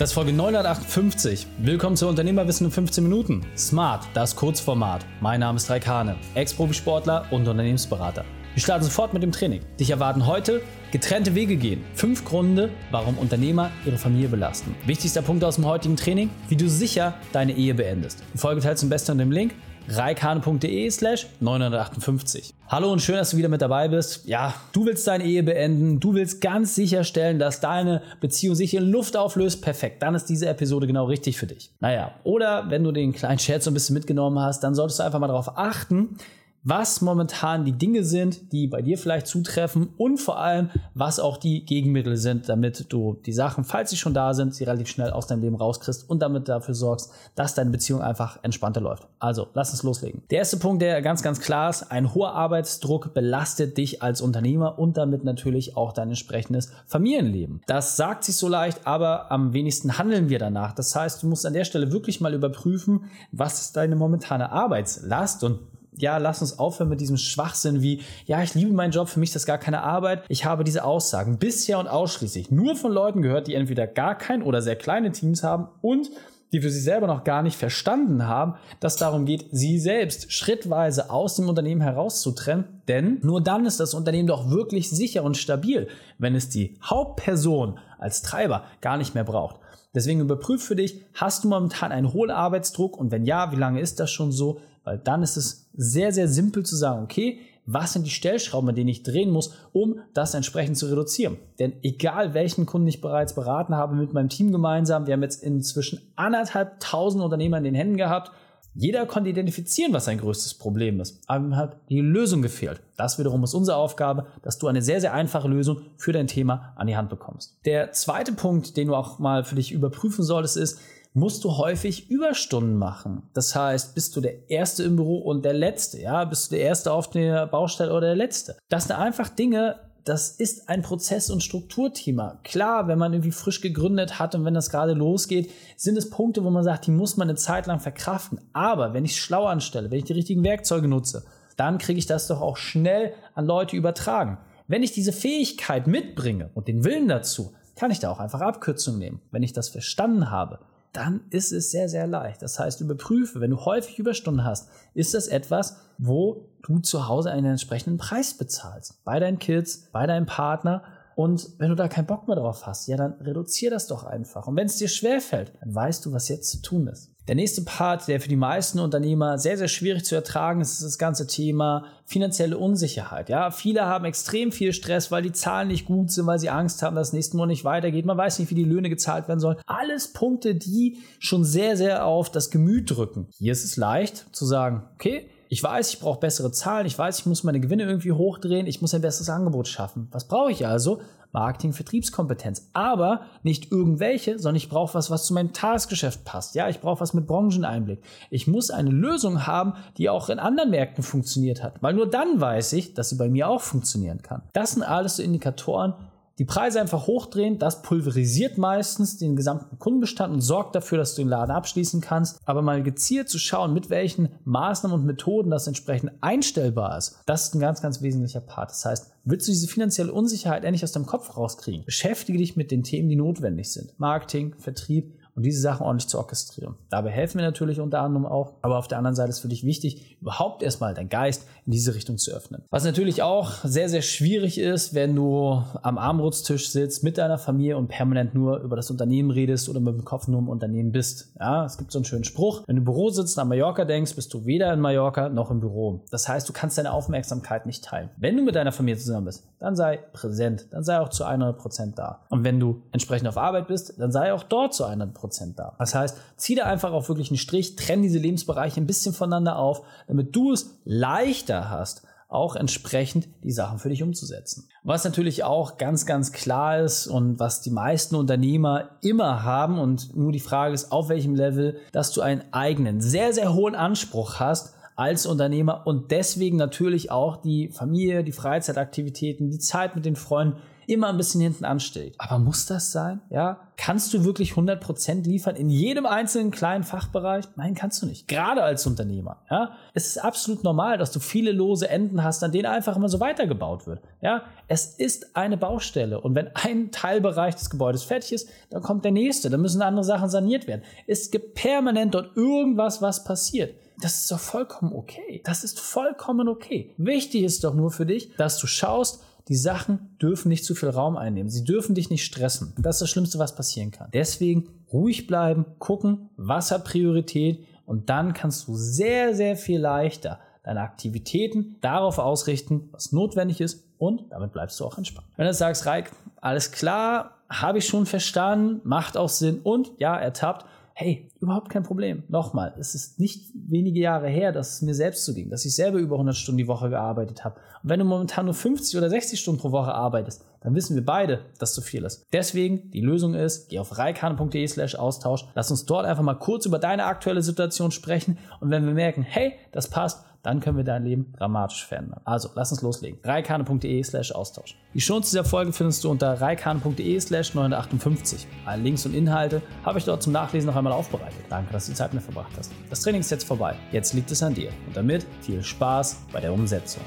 Das ist Folge 958. Willkommen zu Unternehmerwissen in 15 Minuten. Smart, das Kurzformat. Mein Name ist Raikane, Ex-Profisportler und Unternehmensberater. Wir starten sofort mit dem Training. Dich erwarten heute getrennte Wege gehen. Fünf Gründe, warum Unternehmer ihre Familie belasten. Wichtigster Punkt aus dem heutigen Training, wie du sicher deine Ehe beendest. Die Folge teilst du am besten unter dem Link reikane.de slash 958. Hallo und schön, dass du wieder mit dabei bist. Ja, du willst deine Ehe beenden, du willst ganz sicherstellen, dass deine Beziehung sich in Luft auflöst. Perfekt, dann ist diese Episode genau richtig für dich. Naja, oder wenn du den kleinen Scherz so ein bisschen mitgenommen hast, dann solltest du einfach mal darauf achten, was momentan die Dinge sind, die bei dir vielleicht zutreffen und vor allem, was auch die Gegenmittel sind, damit du die Sachen, falls sie schon da sind, sie relativ schnell aus deinem Leben rauskriegst und damit dafür sorgst, dass deine Beziehung einfach entspannter läuft. Also, lass uns loslegen. Der erste Punkt, der ganz, ganz klar ist, ein hoher Arbeitsdruck belastet dich als Unternehmer und damit natürlich auch dein entsprechendes Familienleben. Das sagt sich so leicht, aber am wenigsten handeln wir danach. Das heißt, du musst an der Stelle wirklich mal überprüfen, was ist deine momentane Arbeitslast und ja, lass uns aufhören mit diesem Schwachsinn wie, ja, ich liebe meinen Job, für mich ist das gar keine Arbeit. Ich habe diese Aussagen bisher und ausschließlich nur von Leuten gehört, die entweder gar kein oder sehr kleine Teams haben und die für sich selber noch gar nicht verstanden haben, dass darum geht, sie selbst schrittweise aus dem Unternehmen herauszutrennen. Denn nur dann ist das Unternehmen doch wirklich sicher und stabil, wenn es die Hauptperson als Treiber gar nicht mehr braucht. Deswegen überprüf für dich, hast du momentan einen hohen Arbeitsdruck und wenn ja, wie lange ist das schon so? Weil dann ist es sehr, sehr simpel zu sagen, okay, was sind die Stellschrauben, an denen ich drehen muss, um das entsprechend zu reduzieren. Denn egal welchen Kunden ich bereits beraten habe mit meinem Team gemeinsam, wir haben jetzt inzwischen anderthalb tausend Unternehmer in den Händen gehabt, jeder konnte identifizieren, was sein größtes Problem ist. Aber ihm hat die Lösung gefehlt. Das wiederum ist unsere Aufgabe, dass du eine sehr, sehr einfache Lösung für dein Thema an die Hand bekommst. Der zweite Punkt, den du auch mal für dich überprüfen solltest, ist, musst du häufig Überstunden machen. Das heißt, bist du der Erste im Büro und der Letzte, ja? Bist du der Erste auf der Baustelle oder der Letzte? Das sind einfach Dinge, das ist ein Prozess- und Strukturthema. Klar, wenn man irgendwie frisch gegründet hat und wenn das gerade losgeht, sind es Punkte, wo man sagt, die muss man eine Zeit lang verkraften. Aber wenn ich es schlau anstelle, wenn ich die richtigen Werkzeuge nutze, dann kriege ich das doch auch schnell an Leute übertragen. Wenn ich diese Fähigkeit mitbringe und den Willen dazu, kann ich da auch einfach Abkürzungen nehmen. Wenn ich das verstanden habe, dann ist es sehr, sehr leicht. Das heißt, überprüfe, wenn du häufig Überstunden hast, ist das etwas, wo du zu Hause einen entsprechenden Preis bezahlst. Bei deinen Kids, bei deinem Partner. Und wenn du da keinen Bock mehr drauf hast, ja, dann reduzier das doch einfach. Und wenn es dir schwerfällt, dann weißt du, was jetzt zu tun ist. Der nächste Part, der für die meisten Unternehmer sehr, sehr schwierig zu ertragen ist, ist das ganze Thema finanzielle Unsicherheit. Ja, viele haben extrem viel Stress, weil die Zahlen nicht gut sind, weil sie Angst haben, dass es nächsten Monat nicht weitergeht. Man weiß nicht, wie die Löhne gezahlt werden sollen. Alles Punkte, die schon sehr, sehr auf das Gemüt drücken. Hier ist es leicht zu sagen, okay, ich weiß, ich brauche bessere Zahlen, ich weiß, ich muss meine Gewinne irgendwie hochdrehen, ich muss ein besseres Angebot schaffen. Was brauche ich also? Marketing, Vertriebskompetenz. Aber nicht irgendwelche, sondern ich brauche was, was zu meinem Tagesgeschäft passt. Ja, ich brauche was mit Brancheneinblick. Ich muss eine Lösung haben, die auch in anderen Märkten funktioniert hat. Weil nur dann weiß ich, dass sie bei mir auch funktionieren kann. Das sind alles so Indikatoren, die Preise einfach hochdrehen, das pulverisiert meistens den gesamten Kundenbestand und sorgt dafür, dass du den Laden abschließen kannst. Aber mal gezielt zu schauen, mit welchen Maßnahmen und Methoden das entsprechend einstellbar ist, das ist ein ganz, ganz wesentlicher Part. Das heißt, willst du diese finanzielle Unsicherheit endlich aus deinem Kopf rauskriegen, beschäftige dich mit den Themen, die notwendig sind. Marketing, Vertrieb, und diese Sachen ordentlich zu orchestrieren. Dabei helfen wir natürlich unter anderem auch, aber auf der anderen Seite ist für dich wichtig, überhaupt erstmal dein Geist in diese Richtung zu öffnen. Was natürlich auch sehr, sehr schwierig ist, wenn du am Armutstisch sitzt mit deiner Familie und permanent nur über das Unternehmen redest oder mit dem Kopf nur im Unternehmen bist. Ja, es gibt so einen schönen Spruch, wenn du im Büro sitzt und an Mallorca denkst, bist du weder in Mallorca noch im Büro. Das heißt, du kannst deine Aufmerksamkeit nicht teilen. Wenn du mit deiner Familie zusammen bist, dann sei präsent, dann sei auch zu 100% da. Und wenn du entsprechend auf Arbeit bist, dann sei auch dort zu 100% Prozent da. Das heißt, zieh da einfach auf wirklich einen Strich, trenn diese Lebensbereiche ein bisschen voneinander auf, damit du es leichter hast, auch entsprechend die Sachen für dich umzusetzen. Was natürlich auch ganz, ganz klar ist und was die meisten Unternehmer immer haben und nur die Frage ist, auf welchem Level, dass du einen eigenen, sehr, sehr hohen Anspruch hast als Unternehmer und deswegen natürlich auch die Familie, die Freizeitaktivitäten, die Zeit mit den Freunden immer ein bisschen hinten anstellt. Aber muss das sein? Ja? Kannst du wirklich 100% liefern in jedem einzelnen kleinen Fachbereich? Nein, kannst du nicht. Gerade als Unternehmer. Ja? Es ist absolut normal, dass du viele lose Enden hast, an denen einfach immer so weitergebaut wird. Ja? Es ist eine Baustelle und wenn ein Teilbereich des Gebäudes fertig ist, dann kommt der nächste. Dann müssen andere Sachen saniert werden. Es gibt permanent dort irgendwas, was passiert. Das ist doch vollkommen okay. Das ist vollkommen okay. Wichtig ist doch nur für dich, dass du schaust, die Sachen dürfen nicht zu viel Raum einnehmen. Sie dürfen dich nicht stressen. Das ist das Schlimmste, was passieren kann. Deswegen ruhig bleiben, gucken, was hat Priorität und dann kannst du sehr, sehr viel leichter deine Aktivitäten darauf ausrichten, was notwendig ist und damit bleibst du auch entspannt. Wenn du sagst, Reik, alles klar, habe ich schon verstanden, macht auch Sinn und ja, ertappt, hey, überhaupt kein Problem. Nochmal, es ist nicht wenige Jahre her, dass es mir selbst so ging, dass ich selber über 100 Stunden die Woche gearbeitet habe. Und wenn du momentan nur 50 oder 60 Stunden pro Woche arbeitest, dann wissen wir beide, dass zu viel ist. Deswegen, die Lösung ist, geh auf reikane.de slash Austausch, lass uns dort einfach mal kurz über deine aktuelle Situation sprechen und wenn wir merken, hey, das passt, dann können wir dein Leben dramatisch verändern. Also, lass uns loslegen. reikane.de slash Austausch. Die Shows dieser Folge findest du unter reikane.de slash 958. Alle Links und Inhalte habe ich dort zum Nachlesen noch einmal aufbereitet. Danke, dass du die Zeit mit verbracht hast. Das Training ist jetzt vorbei. Jetzt liegt es an dir. Und damit viel Spaß bei der Umsetzung.